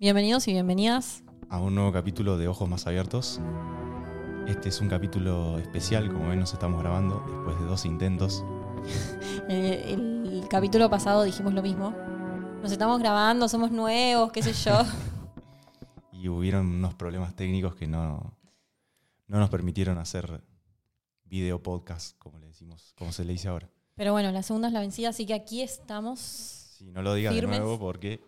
Bienvenidos y bienvenidas. a un nuevo capítulo de Ojos Más Abiertos. Este es un capítulo especial, como ven nos estamos grabando después de dos intentos. El, el capítulo pasado dijimos lo mismo. Nos estamos grabando, somos nuevos, qué sé yo. Y hubieron unos problemas técnicos que no, no nos permitieron hacer video podcast, como le decimos, como se le dice ahora. Pero bueno, la segunda es la vencida, así que aquí estamos. Si no lo digas de nuevo porque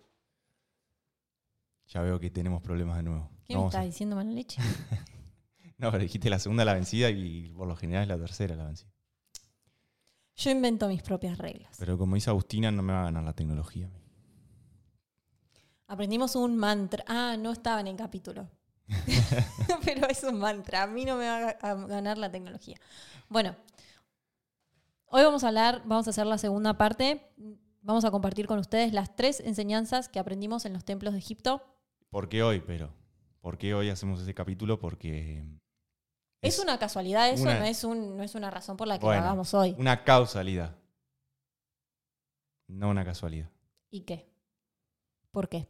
ya veo que tenemos problemas de nuevo. ¿Qué me estás a- diciendo, mala leche? No, pero dijiste la segunda la vencida y por lo general es la tercera la vencida. Yo invento mis propias reglas. Pero como dice Agustina, no me va a ganar la tecnología. Aprendimos un mantra. Ah, no estaba en el capítulo. Pero es un mantra. A mí no me va a ganar la tecnología. Bueno, hoy vamos a hablar, vamos a hacer la segunda parte. Vamos a compartir con ustedes las tres enseñanzas que aprendimos en los templos de Egipto. ¿Por qué hoy, pero? ¿Por qué hoy hacemos ese capítulo? Porque Es, una casualidad eso, una- no, es un, no es una razón por la que Bueno. lo hagamos hoy. una causalidad. No una casualidad. ¿Y qué? ¿Por qué?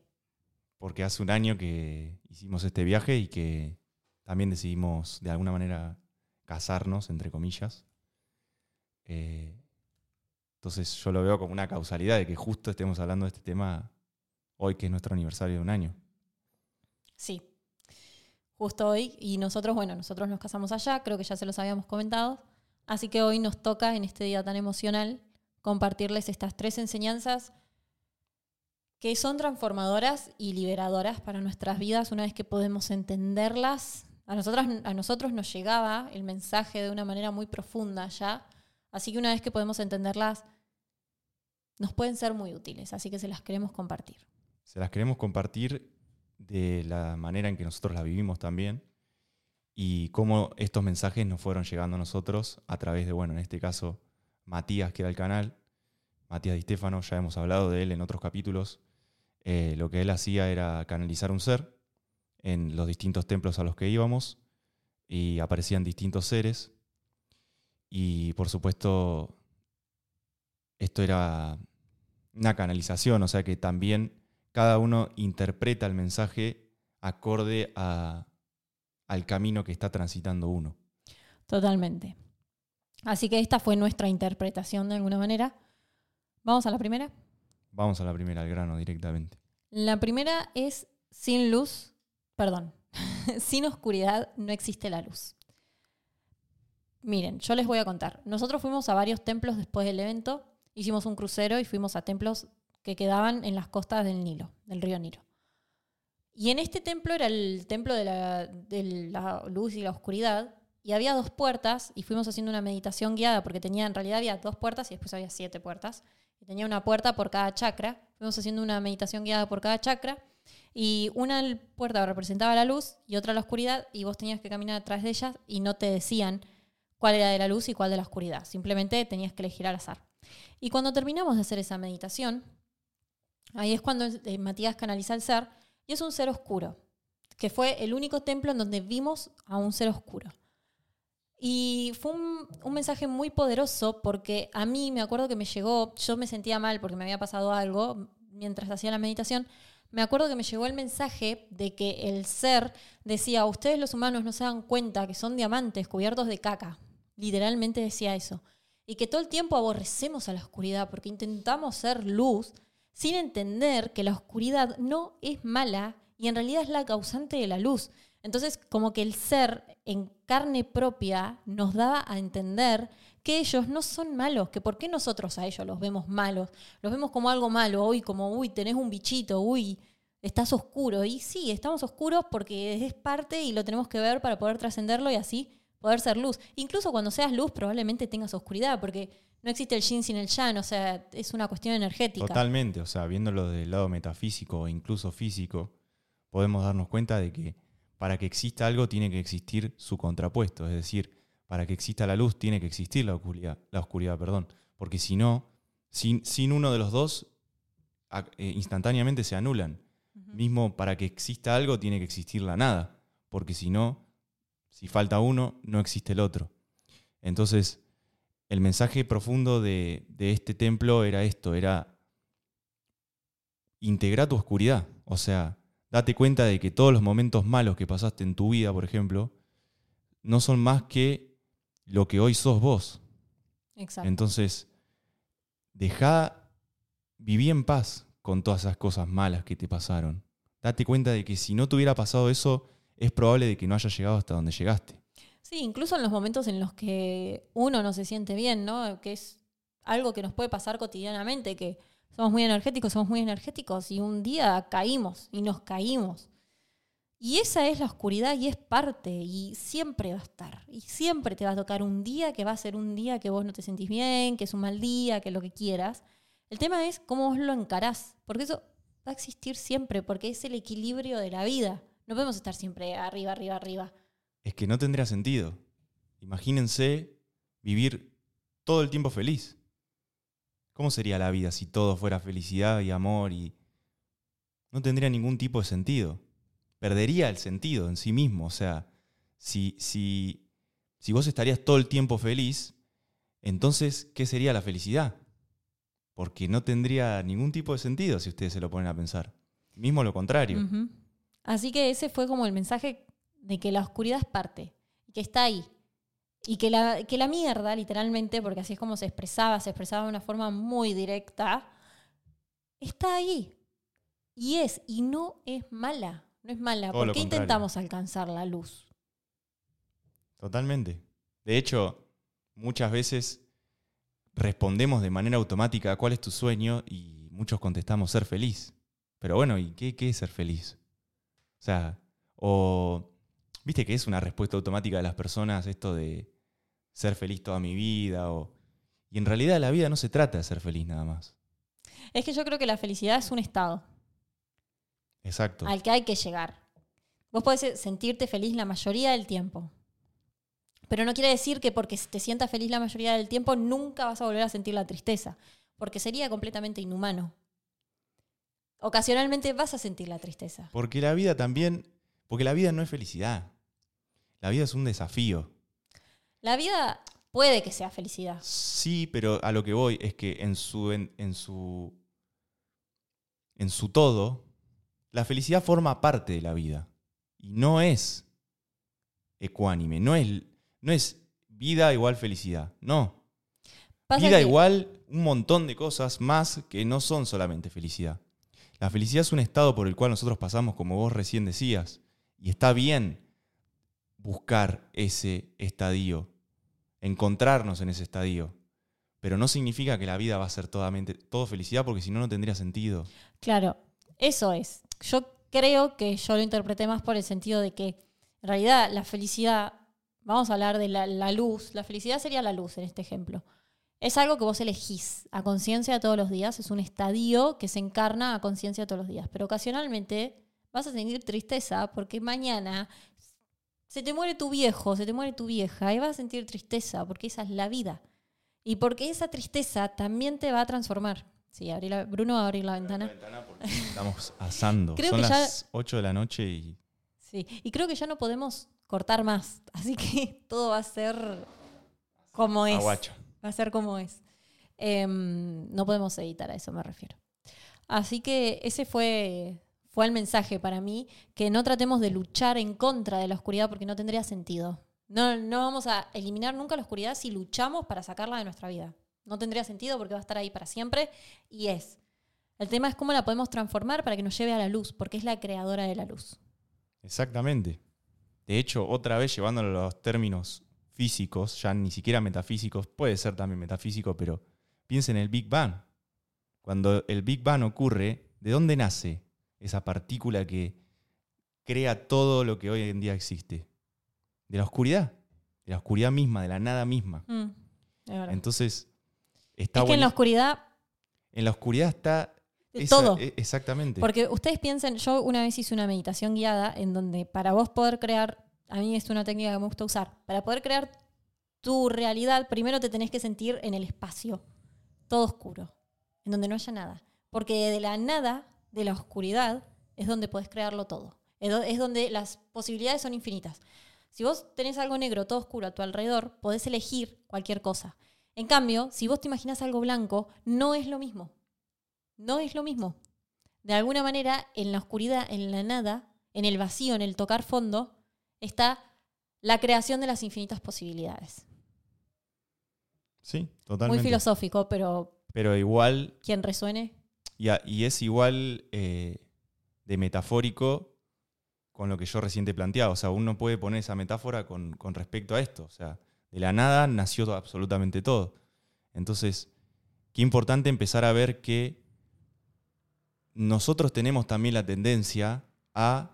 Porque hace un año que hicimos este viaje y que también decidimos de alguna manera casarnos, entre comillas. Eh, entonces yo lo veo como una causalidad de que justo estemos hablando de este tema hoy, que es nuestro aniversario de un año. Sí. Justo hoy. Y nosotros, bueno, nosotros nos casamos allá, creo que ya se los habíamos comentado. Así que hoy nos toca, en este día tan emocional, compartirles estas tres enseñanzas que son transformadoras y liberadoras para nuestras vidas una vez que podemos entenderlas. A, a nosotros nos llegaba el mensaje de una manera muy profunda ya. Así que una vez que podemos entenderlas, nos pueden ser muy útiles. Así que se las queremos compartir. Se las queremos compartir de la manera en que nosotros las vivimos también y cómo estos mensajes nos fueron llegando a nosotros a través de, bueno, en este caso, Matías, que era el canal, Matías Di Stefano, ya hemos hablado de él en otros capítulos. Eh, lo que él hacía era canalizar un ser en los distintos templos a los que íbamos y aparecían distintos seres y por supuesto esto era una canalización, o sea que también cada uno interpreta el mensaje acorde a- al camino que está transitando uno. Totalmente. Así que esta fue nuestra interpretación de alguna manera. Vamos a la primera. Vamos a la primera, al grano directamente. La primera es sin luz, perdón, sin oscuridad no existe la luz. Miren, yo les voy a contar. Nosotros fuimos a varios templos después del evento, hicimos un crucero y fuimos a templos que quedaban en las costas del Nilo, del río Nilo. Y en este templo era el templo de la, luz y la oscuridad, y había dos puertas, y fuimos haciendo una meditación guiada, porque tenía, en realidad había dos puertas y después había siete puertas, y tenía una puerta por cada chakra. Fuimos haciendo una meditación guiada por cada chakra, y una puerta representaba la luz y otra la oscuridad, y vos tenías que caminar atrás de ellas y no te decían cuál era de la luz y cuál de la oscuridad. Simplemente tenías que elegir al azar. Y cuando terminamos de hacer esa meditación, ahí es cuando eh, Matías canaliza el ser, y es un ser oscuro, que fue el único templo en donde vimos a un ser oscuro. Y fue un, un mensaje muy poderoso porque a mí me acuerdo que me llegó, yo me sentía mal porque me había pasado algo mientras hacía la meditación, me acuerdo que me llegó el mensaje de que el ser decía, ustedes los humanos no se dan cuenta que son diamantes cubiertos de caca. Literalmente decía eso. Y que todo el tiempo aborrecemos a la oscuridad porque intentamos ser luz sin entender que la oscuridad no es mala y en realidad es la causante de la luz. Entonces, como que el ser en carne propia nos daba a entender que ellos no son malos, que por qué nosotros a ellos los vemos malos, los vemos como algo malo, uy, como, uy, tenés un bichito, uy, estás oscuro. Y sí, estamos oscuros porque es parte y lo tenemos que ver para poder trascenderlo y así poder ser luz. Incluso cuando seas luz probablemente tengas oscuridad, porque no existe el yin sin el yang, o sea, es una cuestión energética. Totalmente, o sea, viéndolo del lado metafísico o incluso físico, podemos darnos cuenta de que para que exista algo tiene que existir su contrapuesto, es decir, para que exista la luz tiene que existir la oscuridad, la oscuridad perdón, porque si no, sin, sin uno de los dos, eh, instantáneamente se anulan. Mismo para que exista algo tiene que existir la nada, porque si no, si falta uno, no existe el otro. Entonces, el mensaje profundo de, de este templo era esto, era integrar tu oscuridad. O sea, date cuenta de que todos los momentos malos que pasaste en tu vida, por ejemplo, no son más que lo que hoy sos vos. Exacto. Entonces, deja, viví en paz con todas esas cosas malas que te pasaron. Date cuenta de que si no te hubiera pasado eso, es probable de que no hayas llegado hasta donde llegaste. Sí, incluso en los momentos en los que uno no se siente bien, ¿no? Que es algo que nos puede pasar cotidianamente, que somos muy energéticos, somos muy energéticos y un día caímos y nos caímos. Y esa es la oscuridad y es parte y siempre va a estar. Y siempre te va a tocar un día que va a ser un día que vos no te sentís bien, que es un mal día, que lo que quieras. El tema es cómo vos lo encarás, porque eso va a existir siempre, porque es el equilibrio de la vida. No podemos estar siempre arriba, arriba, arriba. Es que no tendría sentido. Imagínense vivir todo el tiempo feliz. ¿Cómo sería la vida si todo fuera felicidad y amor y no tendría ningún tipo de sentido? Perdería el sentido en sí mismo. O sea, si, si, si vos estarías todo el tiempo feliz, entonces, ¿qué sería la felicidad? Porque no tendría ningún tipo de sentido si ustedes se lo ponen a pensar. Mismo lo contrario. Así que ese fue como el mensaje de que la oscuridad es parte, que está ahí. Y que la, que la mierda, literalmente, porque así es como se expresaba, se expresaba de una forma muy directa, está ahí. Y es, y no es mala. No es mala. Todo ¿Por qué intentamos alcanzar la luz? Totalmente. De hecho, muchas veces respondemos de manera automática cuál es tu sueño y muchos contestamos ser feliz. Pero bueno, ¿y qué, qué es ser feliz? O sea, o viste que es una respuesta automática de las personas esto de ser feliz toda mi vida o y en realidad la vida no se trata de ser feliz nada más. Es que yo creo que la felicidad es un estado Exacto. al que hay que llegar. Vos podés sentirte feliz la mayoría del tiempo. Pero no quiere decir que porque te sientas feliz la mayoría del tiempo nunca vas a volver a sentir la tristeza, porque sería completamente inhumano. Ocasionalmente vas a sentir la tristeza. Porque la vida también, porque la vida no es felicidad. La vida es un desafío. La vida puede que sea felicidad. Sí, pero a lo que voy es que en su, en, en su, en su todo, la felicidad forma parte de la vida. Y no es ecuánime, no es, no es vida igual felicidad. No. Pasa vida que- igual un montón de cosas más que no son solamente felicidad. La felicidad es un estado por el cual nosotros pasamos, como vos recién decías. Y está bien buscar ese estadio, encontrarnos en ese estadio. Pero no significa que la vida va a ser totalmente, felicidad, porque si no, no tendría sentido. Claro, eso es. Yo creo que yo lo interpreté más por el sentido de que en realidad la felicidad, vamos a hablar de la, la luz, la felicidad sería la luz en este ejemplo. Es algo que vos elegís a conciencia todos los días, es un estadio que se encarna a conciencia todos los días, pero ocasionalmente vas a sentir tristeza porque mañana se te muere tu viejo, se te muere tu vieja y vas a sentir tristeza porque esa es la vida. Y porque esa tristeza también te va a transformar. Sí, abrí la- Bruno va a abrir la ventana. Estamos asando. Creo Son que ya- las 8 de la noche y Sí, y creo que ya no podemos cortar más, así que todo va a ser como es. aguacho. Va a ser como es. Em, no podemos editar, a eso me refiero. Así que ese fue, fue el mensaje para mí, que no tratemos de luchar en contra de la oscuridad porque no tendría sentido. No, no vamos a eliminar nunca la oscuridad si luchamos para sacarla de nuestra vida. No tendría sentido porque va a estar ahí para siempre y es. El tema es cómo la podemos transformar para que nos lleve a la luz, porque es la creadora de la luz. Exactamente. De hecho, otra vez llevándolo a los términos físicos, ya ni siquiera metafísicos, puede ser también metafísico, pero piensen en el Big Bang. Cuando el Big Bang ocurre, ¿de dónde nace esa partícula que crea todo lo que hoy en día existe? De la oscuridad, de la oscuridad misma, de la nada misma. Mm. Entonces, está es que en la oscuridad en la oscuridad está esa- todo. e- exactamente. Porque ustedes piensen, yo una vez hice una meditación guiada en donde para vos poder crear, a mí es una técnica que me gusta usar, para poder crear tu realidad, primero te tenés que sentir en el espacio, todo oscuro, en donde no haya nada. Porque de la nada, de la oscuridad, es donde podés crearlo todo. Es do- es donde las posibilidades son infinitas. Si vos tenés algo negro, todo oscuro a tu alrededor, podés elegir cualquier cosa. En cambio, si vos te imaginas algo blanco, no es lo mismo. No es lo mismo. de alguna manera en la oscuridad, en la nada, en el vacío, en el tocar fondo, está la creación de las infinitas posibilidades. Sí, totalmente. Muy filosófico, pero Pero igual, quien resuene. Y, es igual eh, de metafórico con lo que yo recién te planteaba. O sea, uno puede poner esa metáfora con, con respecto a esto. O sea, de la nada nació absolutamente todo. Entonces, qué importante empezar a ver que nosotros tenemos también la tendencia a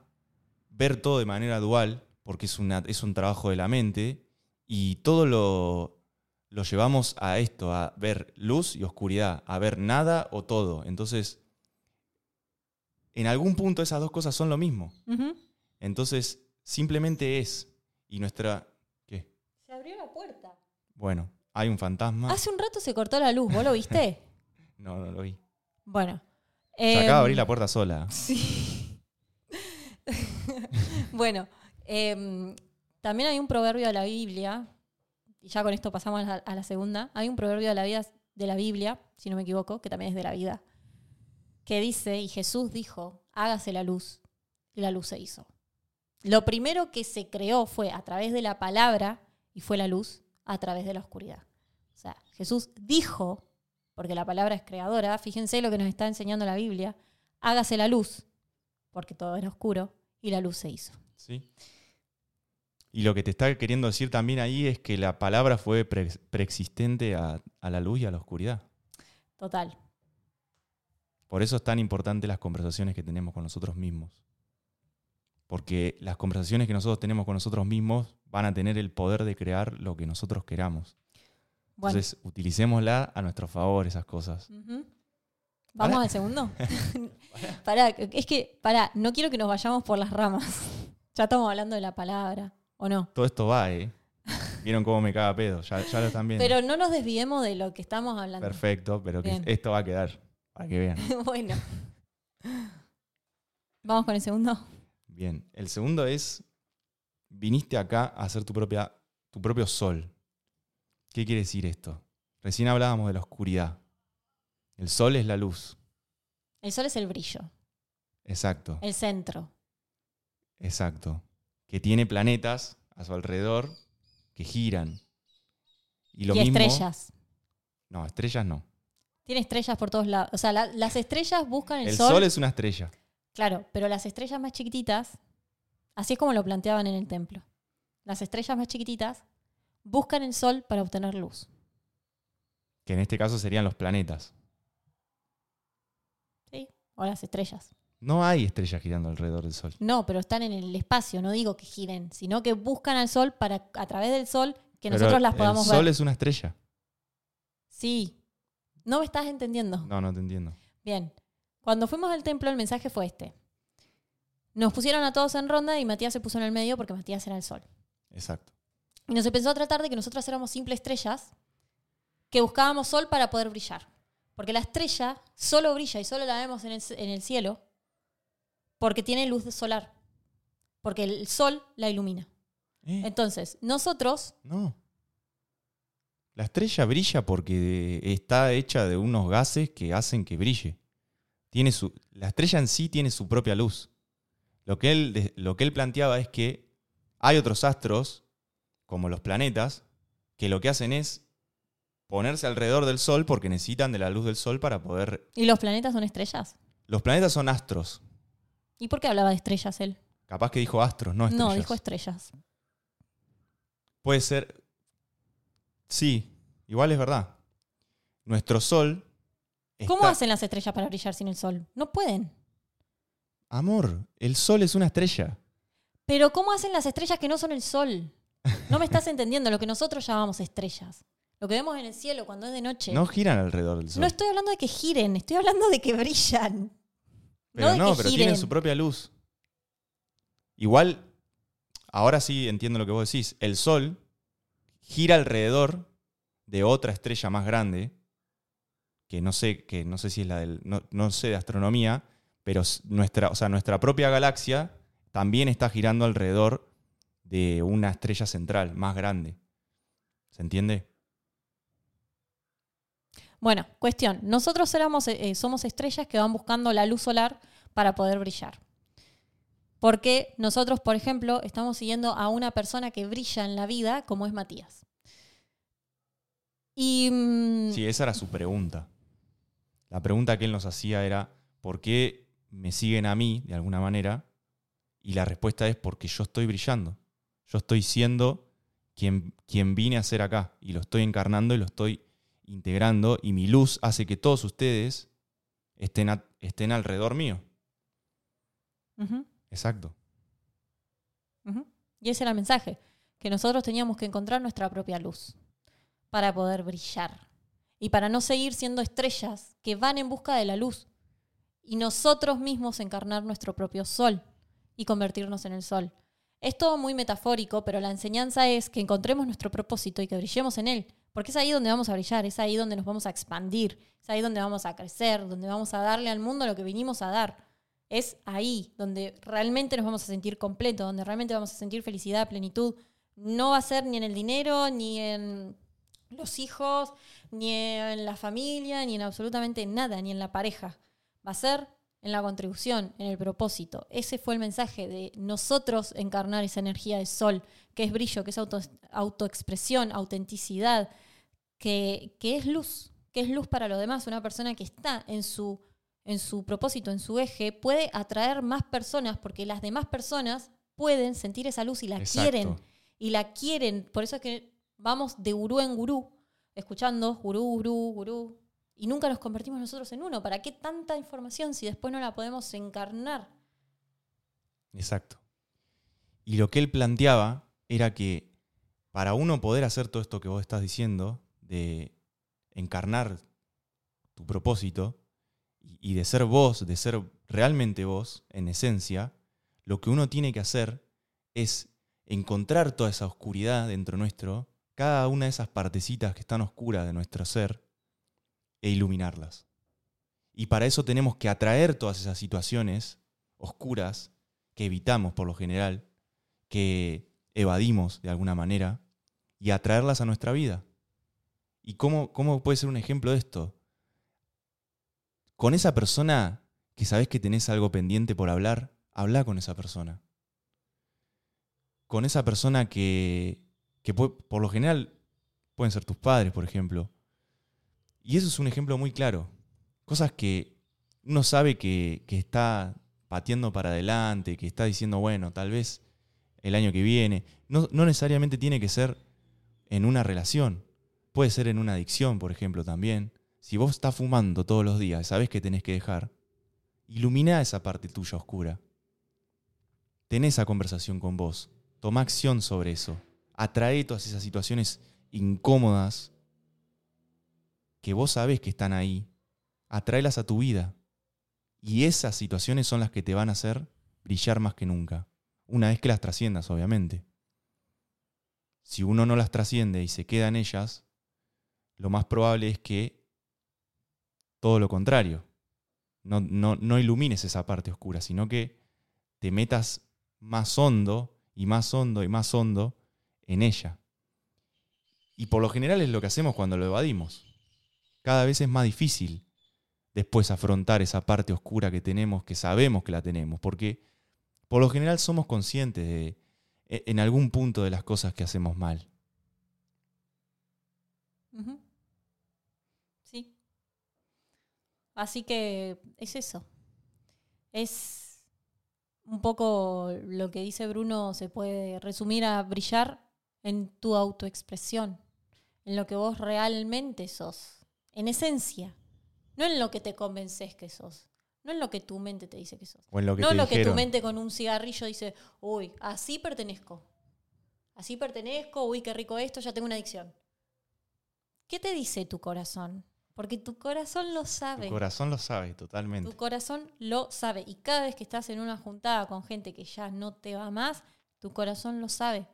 ver todo de manera dual, porque es, una, es un trabajo de la mente, y todo lo, lo llevamos a esto, a ver luz y oscuridad, a ver nada o todo. Entonces, en algún punto esas dos cosas son lo mismo. Entonces, simplemente es. Y nuestra... ¿Qué? Se abrió la puerta. Bueno, hay un fantasma. Hace un rato se cortó la luz, ¿vos lo viste? No, no lo vi. bueno. Se acaba de abrir em, la puerta sola. Sí. bueno, em, también hay un proverbio de la Biblia, y ya con esto pasamos a la, segunda. Hay un proverbio de la, vida, de la Biblia, si no me equivoco, que también es de la vida, que dice, y Jesús dijo, hágase la luz, y la luz se hizo. Lo primero que se creó fue a través de la palabra, y fue la luz a través de la oscuridad. O sea, Jesús dijo, porque la palabra es creadora, fíjense lo que nos está enseñando la Biblia, hágase la luz, porque todo era oscuro, y la luz se hizo. ¿Sí? Y lo que te está queriendo decir también ahí es que la palabra fue pre- preexistente a, a la luz y a la oscuridad. Total. Por eso es tan importante las conversaciones que tenemos con nosotros mismos. Porque las conversaciones que nosotros tenemos con nosotros mismos van a tener el poder de crear lo que nosotros queramos. Bueno. Entonces, utilicémosla a nuestro favor, esas cosas. ¿Vamos al segundo? Pará, es que, pará, no quiero que nos vayamos por las ramas. ya estamos hablando de la palabra, ¿o no? Todo esto va, ¿eh? Vieron cómo me caga pedo, ya, ya lo están viendo. Pero no nos desviemos de lo que estamos hablando. Perfecto, pero que Bien. esto va a quedar, para que vean. bueno. ¿Vamos con el segundo? Bien, el segundo es, viniste acá a hacer tu, propia, tu propio sol. ¿Qué quiere decir esto? Recién hablábamos de la oscuridad. El sol es la luz. El sol es el brillo, Exacto, el centro. exacto. Que tiene planetas a su alrededor que giran. Y lo y mismo. estrellas. No, estrellas no. Tiene estrellas por todos lados. O sea, la- las estrellas buscan el, El sol. sol es una estrella. Claro, pero las estrellas más chiquititas, así es como lo planteaban en el templo. Las estrellas más chiquititas buscan el sol para obtener luz. Que en este caso serían los planetas. ¿Sí? O las estrellas. No hay estrellas girando alrededor del sol. No, pero están en el espacio, no digo que giren, sino que buscan al sol para, a través del sol, que Pero nosotros las podamos El sol ver. es una estrella. Sí. No me estás entendiendo. No, no te entiendo. Bien. Cuando fuimos al templo, el mensaje fue este. Nos pusieron a todos en ronda y Matías se puso en el medio porque Matías era el sol. Exacto. Y nos empezó a tratar de que nosotros éramos simples estrellas que buscábamos sol para poder brillar. Porque la estrella solo brilla y solo la vemos en el, en el cielo porque tiene luz solar. Porque el sol la ilumina. ¿Eh? Entonces, nosotros, No. La estrella brilla porque está hecha de unos gases que hacen que brille. Tiene su, la estrella en sí tiene su propia luz. Lo que, él, lo que él planteaba es que hay otros astros, como los planetas, que lo que hacen es ponerse alrededor del Sol porque necesitan de la luz del Sol para poder... ¿y los planetas son estrellas? Los planetas son astros. ¿Y por qué hablaba de estrellas él? Capaz que dijo astros, no estrellas. No, dijo estrellas. Puede ser. Sí, igual es verdad. Nuestro sol. ¿Cómo hacen las estrellas para brillar sin el sol? No pueden. Amor, el sol es una estrella. Pero ¿cómo hacen las estrellas que no son el sol? No me estás entendiendo lo que nosotros llamamos estrellas. Lo que vemos en el cielo cuando es de noche. No giran alrededor del sol. No estoy hablando de que giren, estoy hablando de que brillan. Pero no, que pero giren. tienen su propia luz. Igual, ahora sí entiendo lo que vos decís. El sol gira alrededor de otra estrella más grande, que no sé, que no sé si es la del. No, no sé de astronomía, pero nuestra, o sea, nuestra propia galaxia también está girando alrededor de una estrella central más grande. ¿Se entiende? Bueno, cuestión. Nosotros éramos, eh, somos estrellas que van buscando la luz solar para poder brillar. Porque nosotros, por ejemplo, estamos siguiendo a una persona que brilla en la vida, como es Matías. Y. mm, Sí, esa era su pregunta. La pregunta que él nos hacía era, ¿por qué me siguen a mí de alguna manera? Y la respuesta es porque yo estoy brillando. Yo estoy siendo quien, quien vine a ser acá. Y lo estoy encarnando y lo estoy integrando. Y mi luz hace que todos ustedes estén, a- estén alrededor mío. Exacto. Y ese era el mensaje, que nosotros teníamos que encontrar nuestra propia luz para poder brillar y para no seguir siendo estrellas que van en busca de la luz y nosotros mismos encarnar nuestro propio sol y convertirnos en el sol. Es todo muy metafórico, pero la enseñanza es que encontremos nuestro propósito y que brillemos en él, porque es ahí donde vamos a brillar, es ahí donde nos vamos a expandir, es ahí donde vamos a crecer, donde vamos a darle al mundo lo que vinimos a dar. Es ahí donde realmente nos vamos a sentir completos, donde realmente vamos a sentir felicidad, plenitud. No va a ser ni en el dinero, ni en los hijos, ni en la familia, ni en absolutamente nada, ni en la pareja. Va a ser en la contribución, en el propósito. Ese fue el mensaje de nosotros encarnar esa energía de sol, que es brillo, que es auto, autoexpresión, autenticidad, que, que es luz, que es luz para los demás. Una persona que está en su, en su propósito, en su eje, puede atraer más personas porque las demás personas pueden sentir esa luz y la Exacto. quieren. Y la quieren. Por eso es que vamos de gurú en gurú, escuchando gurú, gurú, gurú. Y nunca nos convertimos nosotros en uno. ¿Para qué tanta información si después no la podemos encarnar? Exacto. Y lo que él planteaba era que para uno poder hacer todo esto que vos estás diciendo, de encarnar tu propósito y, de ser vos, de ser realmente vos, en esencia, lo que uno tiene que hacer es encontrar toda esa oscuridad dentro nuestro, cada una de esas partecitas que están oscuras de nuestro ser, e iluminarlas. Y para eso tenemos que atraer todas esas situaciones oscuras que evitamos por lo general, que evadimos de alguna manera, y atraerlas a nuestra vida. ¿Y cómo, cómo puede ser un ejemplo de esto? Con esa persona que sabes que tenés algo pendiente por hablar, habla con esa persona. Con esa persona que, que por lo general pueden ser tus padres, por ejemplo. Y eso es un ejemplo muy claro. Cosas que uno sabe que, que está pateando para adelante, que está diciendo, bueno, tal vez el año que viene. No, no necesariamente tiene que ser en una relación. Puede ser en una adicción, por ejemplo, también. Si vos estás fumando todos los días sabés que tenés que dejar, ilumina esa parte tuya oscura. Ten esa conversación con vos. Toma acción sobre eso. Atrae todas esas situaciones incómodas que vos sabés que están ahí. Atraelas a tu vida. Y esas situaciones son las que te van a hacer brillar más que nunca. Una vez que las trasciendas, obviamente. Si uno no las trasciende y se queda en ellas, lo más probable es que todo lo contrario. No, no, no ilumines esa parte oscura, sino que te metas más hondo y más hondo y más hondo en ella. Y por lo general es lo que hacemos cuando lo evadimos. Cada vez es más difícil después afrontar esa parte oscura que tenemos, que sabemos que la tenemos, porque por lo general somos conscientes de e- en algún punto de las cosas que hacemos mal. Así que es eso. Es un poco lo que dice Bruno, se puede resumir a brillar en tu autoexpresión, en lo que vos realmente sos, en esencia, no en lo que te convences que sos, no en lo que tu mente te dice que sos. O en lo que no te lo que tu mente con un cigarrillo dice, uy, así pertenezco. Así pertenezco, uy, qué rico esto, ya tengo una adicción. ¿Qué te dice tu corazón? Porque tu corazón lo sabe. Tu corazón lo sabe totalmente. Tu corazón lo sabe. Y cada vez que estás en una juntada con gente que ya no te va más, tu corazón lo sabe.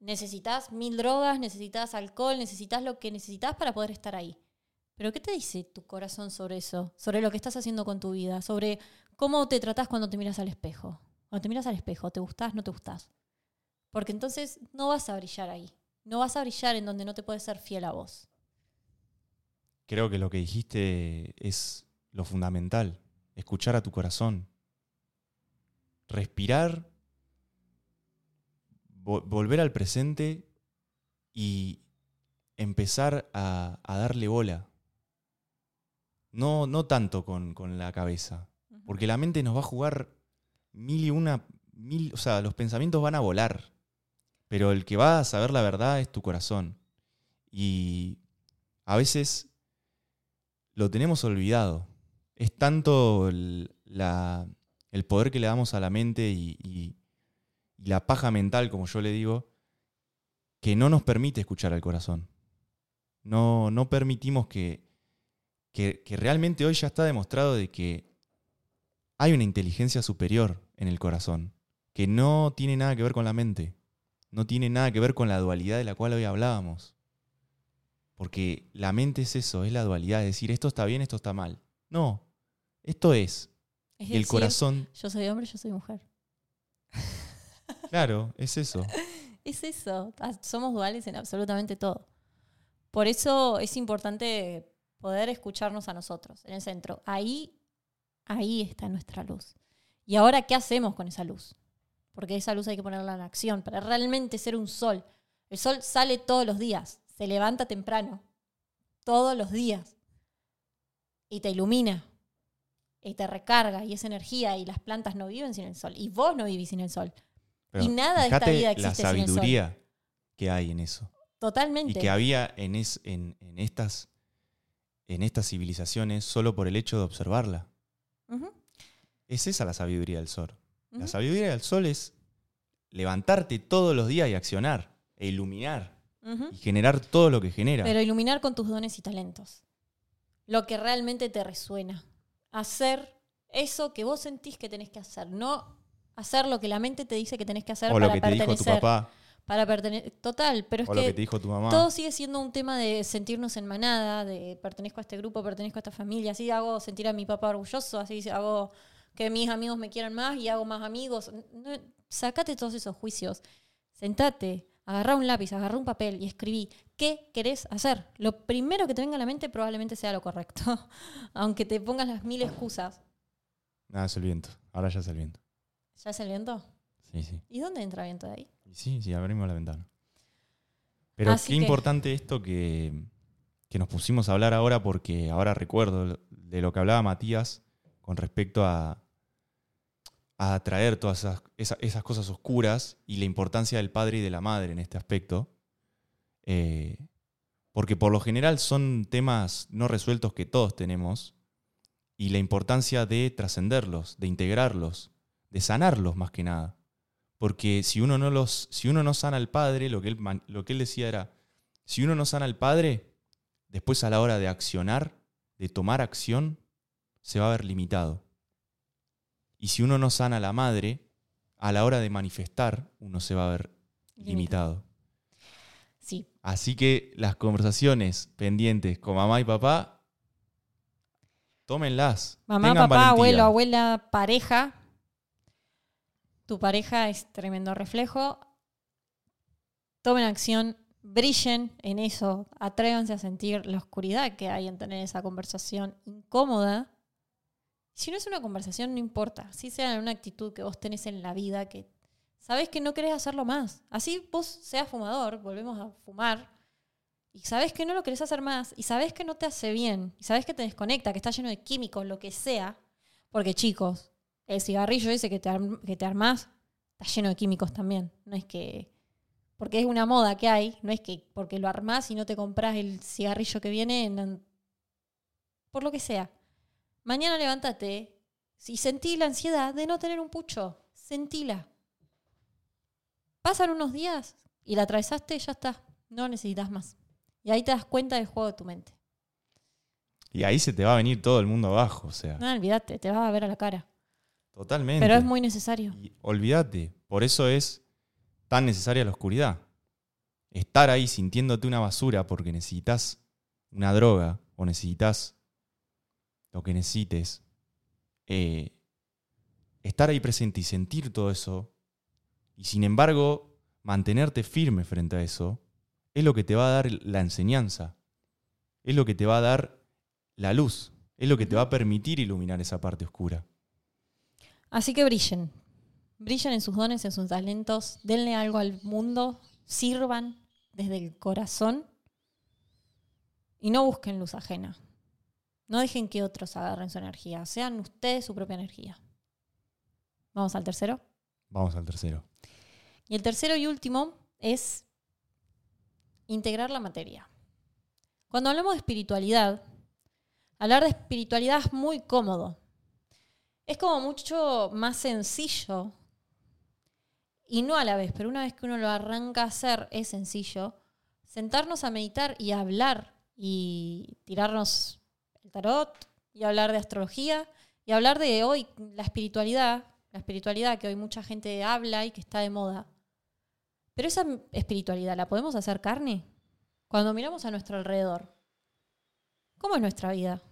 Necesitas mil drogas, necesitas alcohol, necesitas lo que necesitas para poder estar ahí. Pero ¿qué te dice tu corazón sobre eso? Sobre lo que estás haciendo con tu vida, sobre cómo te tratás cuando te miras al espejo. Cuando te miras al espejo, ¿te gustás, no te gustás? Porque entonces no vas a brillar ahí. No vas a brillar en donde no te puedes ser fiel a vos. Creo que lo que dijiste es lo fundamental, escuchar a tu corazón, respirar, vo- volver al presente y empezar a, a darle bola. No, no tanto con, con la cabeza, porque la mente nos va a jugar mil y una, mil, o sea, los pensamientos van a volar, pero el que va a saber la verdad es tu corazón. Y a veces lo tenemos olvidado. Es tanto el, el poder que le damos a la mente y la paja mental, como yo le digo, que no nos permite escuchar al corazón. No, no permitimos que, que, que realmente hoy ya está demostrado de que hay una inteligencia superior en el corazón, que no tiene nada que ver con la mente, no tiene nada que ver con la dualidad de la cual hoy hablábamos. Porque la mente es eso, es la dualidad, es decir, esto está bien, esto está mal. No, esto es. El corazón, Yo soy hombre, yo soy mujer. claro, es eso. Es eso. Ah, Somos duales en absolutamente todo. Por eso es importante poder escucharnos a nosotros en el centro. Ahí, ahí está nuestra luz. Y ahora, ¿qué hacemos con esa luz? Porque esa luz hay que ponerla en acción para realmente ser un sol. El sol sale todos los días, se levanta temprano, todos los días. Y te ilumina, y te recarga, y es energía, y las plantas no viven sin el sol. Y vos no vivís sin el sol. Pero Y nada de esta vida la existe sin el sol. sabiduría que hay en eso. Totalmente. Y que había en, es- en, en estas, en estas civilizaciones solo por el hecho de observarla. Es esa la sabiduría del sol. La sabiduría del sol es levantarte todos los días y accionar, e iluminar, y generar todo lo que genera. Pero iluminar con tus dones y talentos. Lo que realmente te resuena. Hacer eso que vos sentís que tenés que hacer. No hacer lo que la mente te dice que tenés que hacer o lo para que te dijo tu pertenecer. papá, Para pertenecer. Total, pero es o lo que que te dijo tu mamá. todo sigue siendo un tema de sentirnos en manada, de pertenezco a este grupo, pertenezco a esta familia. Así hago sentir a mi papá orgulloso, así hago que mis amigos me quieran más y hago más amigos. No, sacate todos esos juicios. Sentate, agarrá un lápiz, agarrá un papel y escribí qué querés hacer. Lo primero que te venga a la mente probablemente sea lo correcto. Aunque te pongas las mil excusas. Nada, es el viento. Ahora ya es el viento. ¿Ya es el viento? Sí, sí. ¿Y dónde entra viento de ahí? Sí, sí, abrimos la ventana. Pero Así qué que- importante esto que, que nos pusimos a hablar ahora, porque ahora recuerdo de lo que hablaba Matías con respecto a, a atraer todas esas, esa- esas cosas oscuras y la importancia del padre y de la madre en este aspecto. Eh, porque por lo general son temas no resueltos que todos tenemos y la importancia de trascenderlos, de integrarlos, de sanarlos más que nada. Porque si uno no los, si uno no sana al padre, lo que él, lo que él decía era, si uno no sana al padre, después a la hora de accionar, de tomar acción, se va a ver limitado. Y si uno no sana a la madre, a la hora de manifestar, uno se va a ver limitado. Sí. Así que las conversaciones pendientes con mamá y papá, tómenlas. Mamá, papá, valentía. abuelo, abuela, pareja. Tu pareja es tremendo reflejo. Tomen acción, brillen en eso, atrévanse a sentir la oscuridad que hay en tener esa conversación incómoda. Si no es una conversación, no importa. Si sea en una actitud que vos tenés en la vida, que sabés que no querés hacerlo más. Así vos seas fumador, volvemos a fumar, y sabés que no lo querés hacer más, y sabés que no te hace bien, y sabés que te desconecta, que está lleno de químicos, lo que sea, porque chicos, el cigarrillo ese que te, que te armás está lleno de químicos también. No es que, porque es una moda que hay, no es que porque lo armás y no te compras el cigarrillo que viene, no- por lo que sea. Mañana levántate y sentí la ansiedad de no tener un pucho, sentila. Pasan unos días y la atravesaste y ya está, no necesitas más. Y ahí te das cuenta del juego de tu mente. Y ahí se te va a venir todo el mundo abajo, o sea, No, olvídate, te vas a ver a la cara. totalmente. Pero es muy necesario. Y olvídate, por eso es tan necesaria la oscuridad. Estar ahí sintiéndote una basura porque necesitas una droga o necesitas lo que necesites. eh, estar ahí presente y sentir todo eso. Y sin embargo, mantenerte firme frente a eso es lo que te va a dar la enseñanza. es lo que te va a dar la luz, es lo que te va a permitir iluminar esa parte oscura. Así que brillen, brillen en sus dones, en sus talentos, denle algo al mundo, sirvan desde el corazón y no busquen luz ajena. No dejen que otros agarren su energía, sean ustedes su propia energía. Vamos al tercero. Vamos al tercero. Y el tercero y último es integrar la materia. Cuando hablamos de espiritualidad, hablar de espiritualidad es muy cómodo. Es como mucho más sencillo y no a la vez, pero una vez que uno lo arranca a hacer es sencillo. Sentarnos a meditar y hablar y tirarnos tarot y hablar de astrología y hablar de hoy la espiritualidad, la espiritualidad que hoy mucha gente habla y que está de moda. Pero esa espiritualidad, ¿la podemos hacer carne? Cuando miramos a nuestro alrededor, ¿cómo es nuestra vida?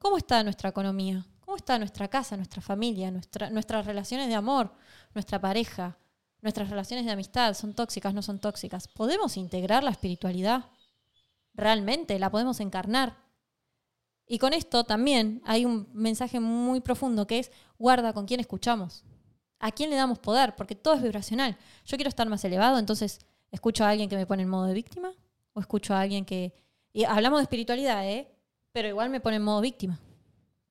¿Cómo está nuestra economía? ¿Cómo está nuestra casa, nuestra familia, nuestras relaciones de amor, nuestra pareja, nuestras relaciones de amistad? ¿Son tóxicas, no son tóxicas? ¿Podemos integrar la espiritualidad? ¿Realmente la podemos encarnar? Y con esto también hay un mensaje muy profundo que es guarda con quién escuchamos. ¿A quién le damos poder? Porque todo es vibracional. Yo quiero estar más elevado, entonces escucho a alguien que me pone en modo de víctima o escucho a alguien que... Hablamos de espiritualidad, ¿eh? Pero igual me pone en modo víctima,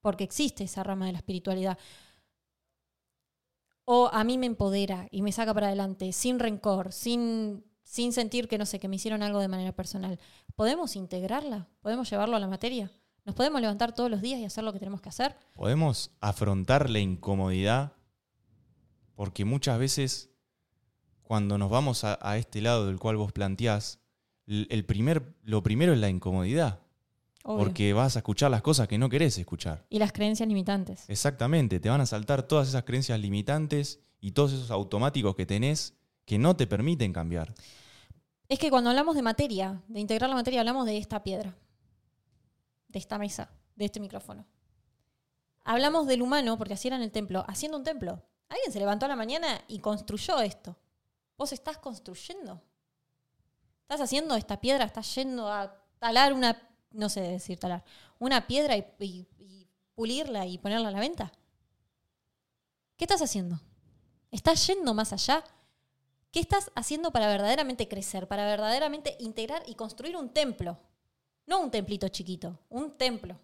porque existe esa rama de la espiritualidad. O a mí me empodera y me saca para adelante, sin rencor, sin, sin sentir que, no sé, que me hicieron algo de manera personal. ¿Podemos integrarla? ¿Podemos llevarlo a la materia? ¿Nos podemos levantar todos los días y hacer lo que tenemos que hacer? ¿Podemos afrontar la incomodidad porque muchas veces, cuando nos vamos a, este lado del cual vos planteás, el primer, lo primero es la incomodidad. Porque vas a escuchar las cosas que no querés escuchar. Y las creencias limitantes. Exactamente, te van a saltar todas esas creencias limitantes y todos esos automáticos que tenés que no te permiten cambiar. Es que cuando hablamos de materia, de integrar la materia, hablamos de esta piedra, de esta mesa, de este micrófono. Hablamos del humano, porque así era en el templo, haciendo un templo. Alguien se levantó a la mañana y construyó esto. Vos estás construyendo. Estás haciendo esta piedra, estás yendo a talar una, no sé decir talar, una piedra y, pulirla y ponerla a la venta. ¿Qué estás haciendo? ¿Estás yendo más allá? ¿Qué estás haciendo para verdaderamente crecer, para verdaderamente integrar y construir un templo? No un templito chiquito, un templo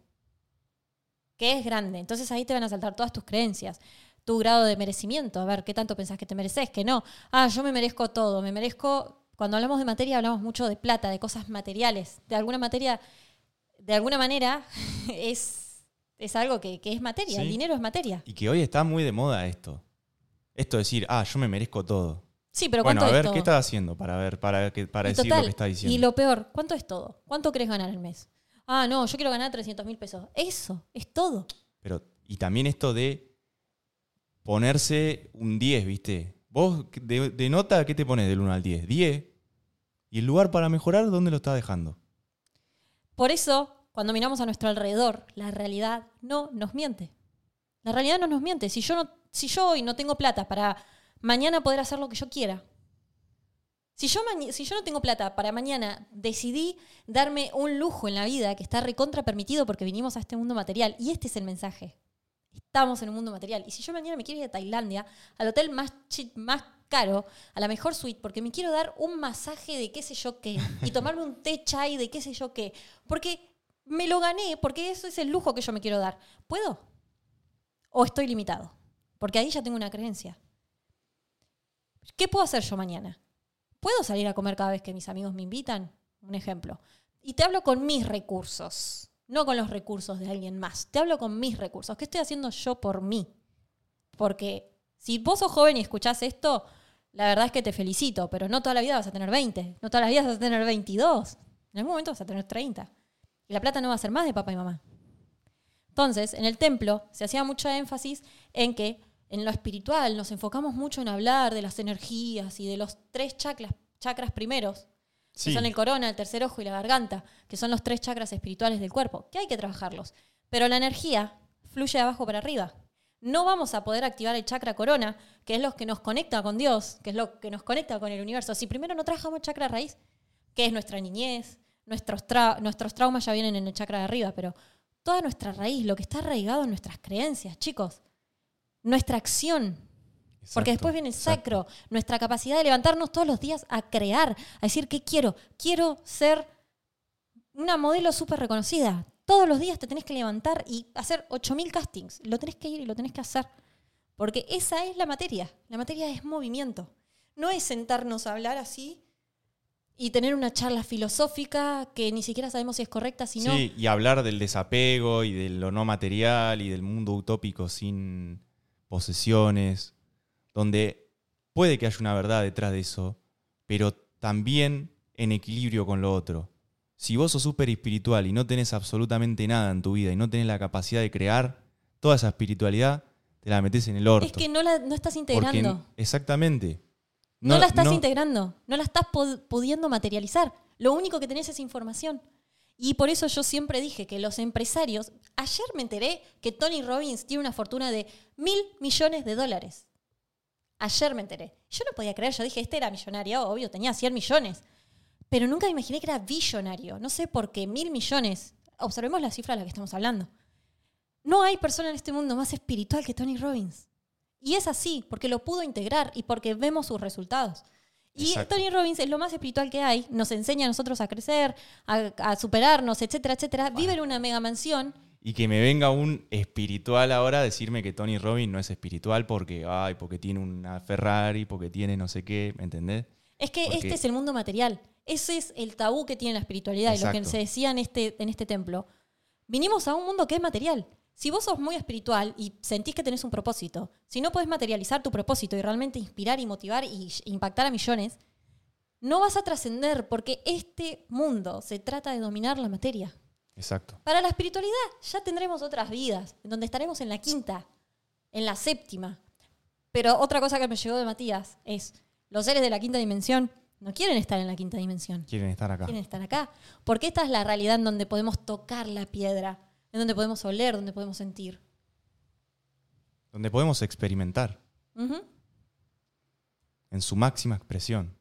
que es grande. Entonces ahí te van a saltar todas tus creencias tu grado de merecimiento, a ver qué tanto pensás que te mereces, que no. Ah, yo me merezco todo, me merezco. Cuando hablamos de materia hablamos mucho de plata, de cosas materiales. De alguna materia, de alguna manera, es, es algo que, es materia, el dinero es materia. Y que hoy está muy de moda esto. Esto de decir, ah, yo me merezco todo. Sí, pero bueno, ¿cuánto a ver, ¿qué estás haciendo para ver, para, que, para decir lo que está diciendo? Y lo peor, ¿cuánto es todo? ¿Cuánto querés ganar al mes? Ah, no, yo quiero ganar 300 mil pesos. Eso, es todo. Pero, y también esto de ponerse un 10, ¿viste? Vos de, nota, ¿qué te pones del 1 al 10? 10. ¿Y el lugar para mejorar, dónde lo estás dejando? Por eso, cuando miramos a nuestro alrededor, la realidad no nos miente. La realidad no nos miente. Si yo, no, si yo hoy no tengo plata para mañana poder hacer lo que yo quiera, si yo, si yo no tengo plata para mañana, decidí darme un lujo en la vida que está recontra permitido porque vinimos a este mundo material. Y este es el mensaje. Estamos en un mundo material. Y si yo mañana me quiero ir a Tailandia, al hotel más, más caro, a la mejor suite, porque me quiero dar un masaje de qué sé yo qué, y tomarme un té chai de qué sé yo qué, porque me lo gané, porque eso es el lujo que yo me quiero dar. ¿Puedo? ¿O estoy limitado? Porque ahí ya tengo una creencia. ¿Qué puedo hacer yo mañana? ¿Puedo salir a comer cada vez que mis amigos me invitan? Un ejemplo. Y te hablo con mis recursos no con los recursos de alguien más. Te hablo con mis recursos. ¿Qué estoy haciendo yo por mí? Porque si vos sos joven y escuchás esto, la verdad es que te felicito, pero no toda la vida vas a tener 20, no toda la vida vas a tener 22. En algún momento vas a tener 30. Y la plata no va a ser más de papá y mamá. Entonces, en el templo se hacía mucho énfasis en que en lo espiritual nos enfocamos mucho en hablar de las energías y de los tres chakras, chakras primeros, que son el corona, el tercer ojo y la garganta, que son los tres chakras espirituales del cuerpo, que hay que trabajarlos. Pero la energía fluye de abajo para arriba. No vamos a poder activar el chakra corona, que es lo que nos conecta con Dios, que es lo que nos conecta con el universo, si primero no trabajamos el chakra raíz, que es nuestra niñez, nuestros, tra- nuestros traumas ya vienen en el chakra de arriba, pero toda nuestra raíz, lo que está arraigado en nuestras creencias, chicos, nuestra acción, porque después viene el exacto. sacro, nuestra capacidad de levantarnos todos los días a crear, a decir, ¿qué quiero? Quiero ser una modelo súper reconocida. Todos los días te tenés que levantar y hacer 8.000 castings. Lo tenés que ir y lo tenés que hacer. Porque esa es la materia. La materia es movimiento. No es sentarnos a hablar así y tener una charla filosófica que ni siquiera sabemos si es correcta, sino Sí, y hablar del desapego y de lo no material y del mundo utópico sin posesiones, donde puede que haya una verdad detrás de eso, pero también en equilibrio con lo otro. Si vos sos súper espiritual y no tenés absolutamente nada en tu vida y no tenés la capacidad de crear toda esa espiritualidad, te la metés en el orto. es que no la no estás Porque- integrando. exactamente. No, la estás integrando, no la estás pudiendo materializar. Lo único que tenés es información. Y por eso yo siempre dije que los empresarios, ayer me enteré que Tony Robbins tiene una fortuna de mil millones de dólares. Ayer me enteré. Yo no podía creer, yo dije, este era millonario, obvio, tenía 100 millones. Pero nunca imaginé que era billonario. No sé por qué, mil millones. Observemos la cifra de la que estamos hablando. No hay persona en este mundo más espiritual que Tony Robbins. Y es así, porque lo pudo integrar y porque vemos sus resultados. Y Exacto. Tony Robbins es lo más espiritual que hay, nos enseña a nosotros a crecer, a, a superarnos, etcétera, etcétera. Vive en una mega mansión. Y que me venga un espiritual ahora a decirme que Tony Robbins no es espiritual porque, ay, porque tiene una Ferrari, porque tiene no sé qué, ¿me entendés? Es que Porque- este es el mundo material. Ese es el tabú que tiene la espiritualidad y lo que se decía en este, en este templo. Vinimos a un mundo que es material. Si vos sos muy espiritual y sentís que tenés un propósito, si no podés materializar tu propósito y realmente inspirar y motivar y impactar a millones, no vas a trascender porque este mundo se trata de dominar la materia. Exacto. Para la espiritualidad ya tendremos otras vidas, en donde estaremos en la quinta, en la séptima. Pero otra cosa que me llegó de Matías es, los seres de la quinta dimensión no quieren estar en la quinta dimensión, Quieren estar acá. quieren estar acá. Porque esta es la realidad en donde podemos tocar la piedra, en donde podemos oler, donde podemos sentir. Donde podemos experimentar en su máxima expresión.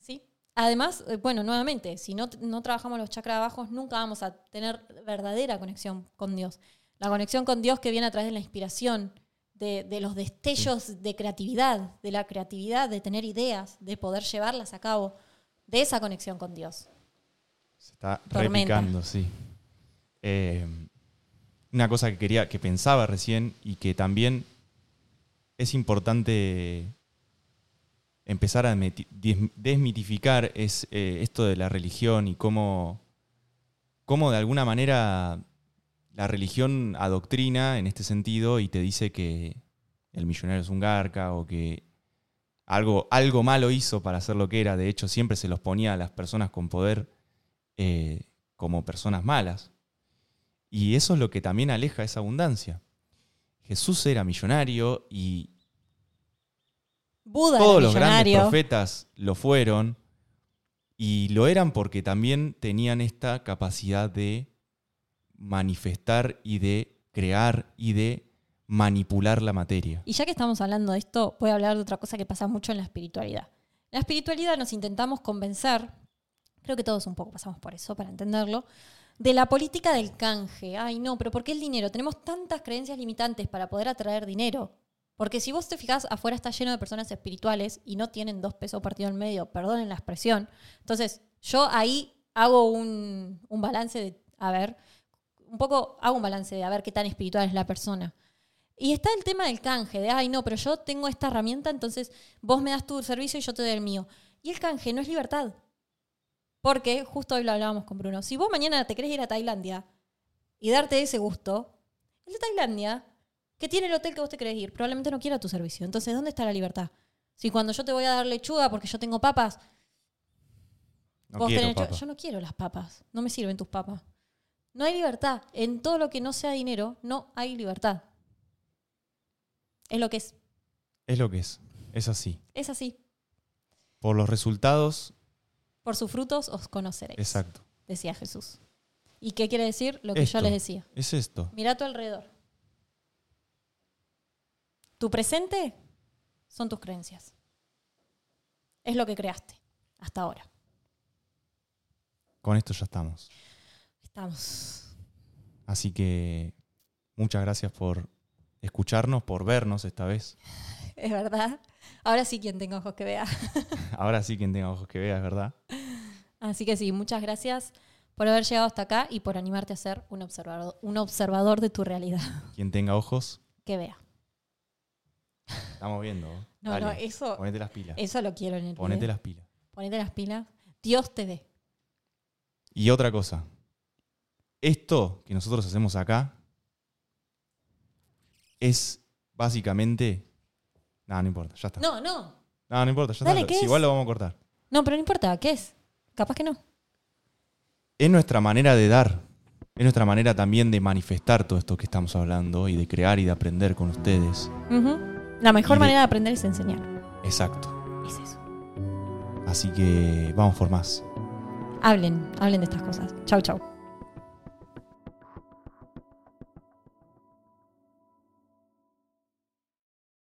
Sí. Además, eh, bueno, nuevamente, si no, no trabajamos los chakras bajos, nunca vamos a tener verdadera conexión con Dios. La conexión con Dios que viene a través de la inspiración, de, de los destellos de creatividad, de la creatividad, de tener ideas, de poder llevarlas a cabo, de esa conexión con Dios. Se está Tormenta. replicando, sí. Eh, una cosa que quería, que pensaba recién y que también es importante empezar a desmitificar es eh, esto de la religión y cómo, cómo de alguna manera la religión adoctrina en este sentido y te dice que el millonario es un garca o que algo, algo malo hizo para hacer lo que era. De hecho, siempre se los ponía a las personas con poder eh, como personas malas. Y eso es lo que también aleja esa abundancia. Jesús era millonario y Buda todos era los grandes profetas lo fueron y lo eran porque también tenían esta capacidad de manifestar y de crear y de manipular la materia. Y ya que estamos hablando de esto, voy a hablar de otra cosa que pasa mucho en la espiritualidad. En la espiritualidad nos intentamos convencer, creo que todos un poco pasamos por eso, para entenderlo, de la política del canje. Ay, no, pero ¿por qué el dinero? Tenemos tantas creencias limitantes para poder atraer dinero. Porque si vos te fijás, afuera está lleno de personas espirituales y no tienen dos pesos partido en medio, perdonen la expresión. Entonces, yo ahí hago un, un balance de, a ver, un poco hago un balance de a ver qué tan espiritual es la persona. Y está el tema del canje, de, ay, no, pero yo tengo esta herramienta, entonces vos me das tu servicio y yo te doy el mío. Y el canje no es libertad. Porque, justo hoy lo hablábamos con Bruno, si vos mañana te querés ir a Tailandia y darte ese gusto, el de Tailandia, que tiene el hotel que vos te querés ir, probablemente no quiera tu servicio. Entonces, ¿dónde está la libertad? Si cuando yo te voy a dar lechuga porque yo tengo papas, No vos quiero, tenés papa. yo no quiero las papas, no me sirven tus papas. No hay libertad. En todo lo que no sea dinero, no hay libertad. Es lo que es. Es lo que es. Es así. Es así. Por los resultados, Por sus frutos os conoceréis. exacto. Decía Jesús. ¿Y qué quiere decir? Lo que Esto. yo les decía. Es esto. Mira a tu alrededor. Tu presente son tus creencias. Es lo que creaste hasta ahora. Con esto ya estamos. Estamos. Así que muchas gracias por escucharnos, por vernos esta vez. Es verdad. Ahora sí quien tenga ojos que vea. Ahora sí quien tenga ojos que vea, es verdad. Así que sí, muchas gracias por haber llegado hasta acá y por animarte a ser un observador, un observador de tu realidad. Quien tenga ojos, Que vea. estamos viendo. No, Dale, no, eso, Ponete las pilas. eso lo quiero en el Ponete video. las pilas. Ponete las pilas. Dios te ve. Y otra cosa. Esto que nosotros hacemos acá es básicamente. No, no importa, ya está. No, No, no. no, importa, ya Dale, está. ¿qué Si es? igual lo vamos a cortar. No, pero no importa. ¿Qué es? Capaz que no. Es nuestra manera de dar. Es nuestra manera también de manifestar todo esto que estamos hablando y de crear y de aprender con ustedes. Ujú. La mejor Y de- manera de aprender es enseñar. Exacto. Es eso. Así que vamos por más. Hablen, hablen de estas cosas. Chau, chau.